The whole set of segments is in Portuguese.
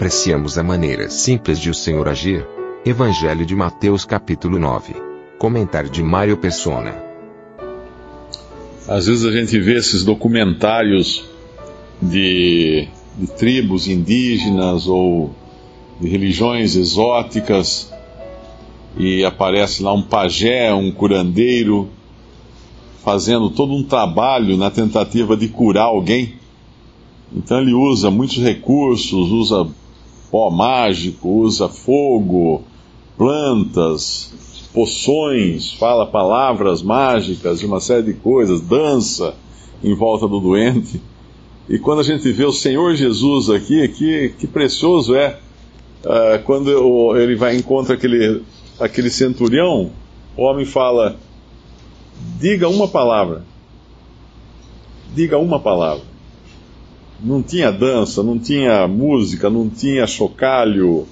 Apreciamos a maneira simples de o Senhor agir. Evangelho de Mateus capítulo 9. Comentário de Mário Persona. Às vezes a gente vê esses documentários de, de tribos indígenas ou de religiões exóticas e aparece lá um pajé, um curandeiro, fazendo todo um trabalho na tentativa de curar alguém. Então ele usa muitos recursos, usa pó mágico, usa fogo, plantas, poções, fala palavras mágicas e uma série de coisas, dança em volta do doente. E quando a gente vê o Senhor Jesus aqui, que, que precioso é uh, quando ele vai encontra aquele, aquele centurião, o homem fala: diga uma palavra. Diga uma palavra. Não tinha dança, não tinha música, não tinha chocalho,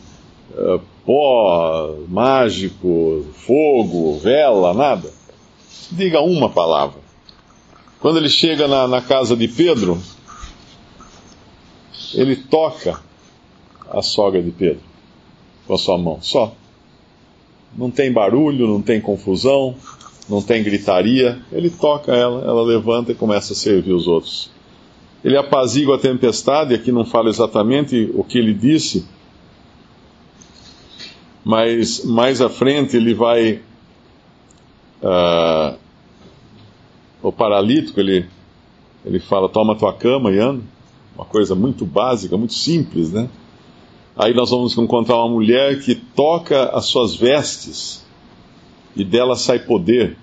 uh, pó mágico, fogo, vela, nada. Diga uma palavra. Quando ele chega na, na casa de Pedro, ele toca a sogra de Pedro com a sua mão, só. Não tem barulho, não tem confusão, não tem gritaria. Ele toca ela, ela levanta e começa a servir os outros. Ele apazigua a tempestade, aqui não fala exatamente o que ele disse, mas mais à frente ele vai. Uh, o paralítico, ele, ele fala: toma tua cama e anda. Uma coisa muito básica, muito simples, né? Aí nós vamos encontrar uma mulher que toca as suas vestes e dela sai poder.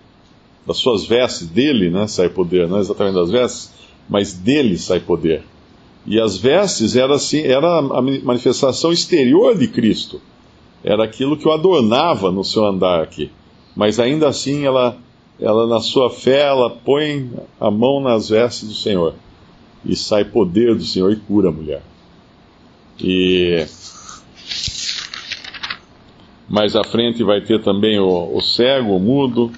Das suas vestes, dele, né? Sai poder, não é exatamente das vestes, mas dele sai poder. E as vestes era assim, era a manifestação exterior de Cristo era aquilo que o adornava no seu andar aqui. Mas ainda assim, ela, ela na sua fé, ela põe a mão nas vestes do Senhor. E sai poder do Senhor e cura a mulher. E mais à frente vai ter também o, o cego, o mudo.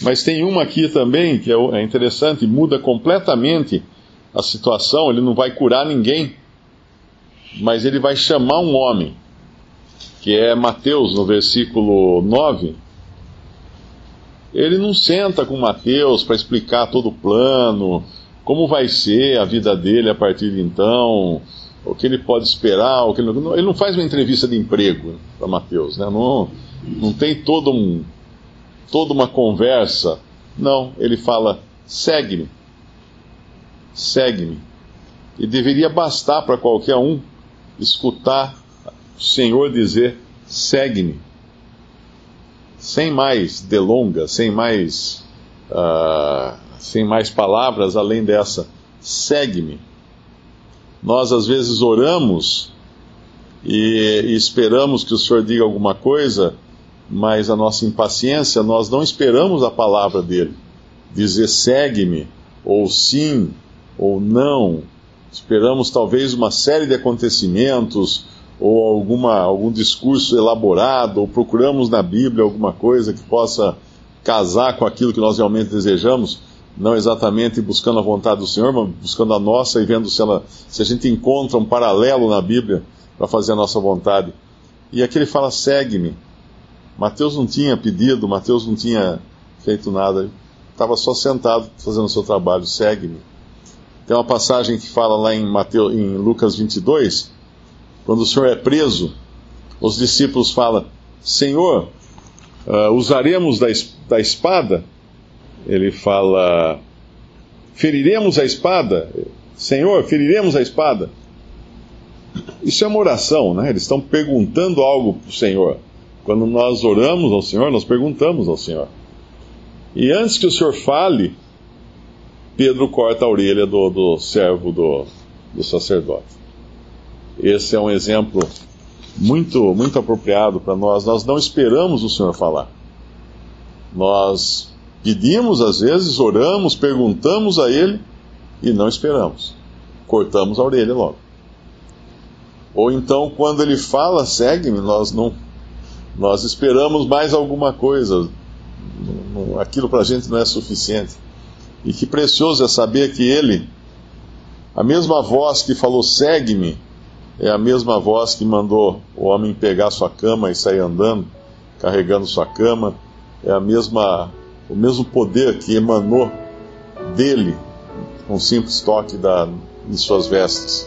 Mas tem uma aqui também que é, é interessante, muda completamente a situação. Ele não vai curar ninguém, mas ele vai chamar um homem que é Mateus, no versículo 9, ele não senta com Mateus para explicar todo o plano, como vai ser a vida dele a partir de então, o que ele pode esperar, o que ele, não, ele não faz uma entrevista de emprego para Mateus, né? não, não tem todo um, toda uma conversa. Não, ele fala: segue-me, segue-me. E deveria bastar para qualquer um escutar o Senhor dizer: segue-me. Sem mais delongas, sem mais, uh, sem mais palavras além dessa, segue-me. Nós às vezes oramos e, e esperamos que o Senhor diga alguma coisa, mas a nossa impaciência, nós não esperamos a palavra dele. Dizer segue-me, ou sim, ou não. Esperamos talvez uma série de acontecimentos, ou alguma, algum discurso elaborado, ou procuramos na Bíblia alguma coisa que possa casar com aquilo que nós realmente desejamos, não exatamente buscando a vontade do Senhor, mas buscando a nossa e vendo se, ela, se a gente encontra um paralelo na Bíblia para fazer a nossa vontade. E aqui ele fala: segue-me. Mateus não tinha pedido, Mateus não tinha feito nada, estava só sentado fazendo o seu trabalho, segue-me. Tem uma passagem que fala lá em, Mateus, em Lucas 22 quando o Senhor é preso, os discípulos falam: Senhor, uh, usaremos da, da espada? Ele fala: Feriremos a espada? Senhor, feriremos a espada? Isso é uma oração, né? Eles estão perguntando algo para o Senhor. Quando nós oramos ao Senhor, nós perguntamos ao Senhor. E antes que o Senhor fale, Pedro corta a orelha do, do servo do, do sacerdote. Esse é um exemplo muito, muito apropriado para nós. Nós não esperamos o Senhor falar. Nós pedimos, às vezes, oramos, perguntamos a Ele e não esperamos. Cortamos a orelha logo. Ou então, quando Ele fala, segue-me, nós não. Nós esperamos mais alguma coisa. Aquilo para a gente não é suficiente. E que precioso é saber que Ele, a mesma voz que falou segue-me, é a mesma voz que mandou o homem pegar sua cama e sair andando, carregando sua cama, é a mesma, o mesmo poder que emanou dele, com um simples toque da, de suas vestes.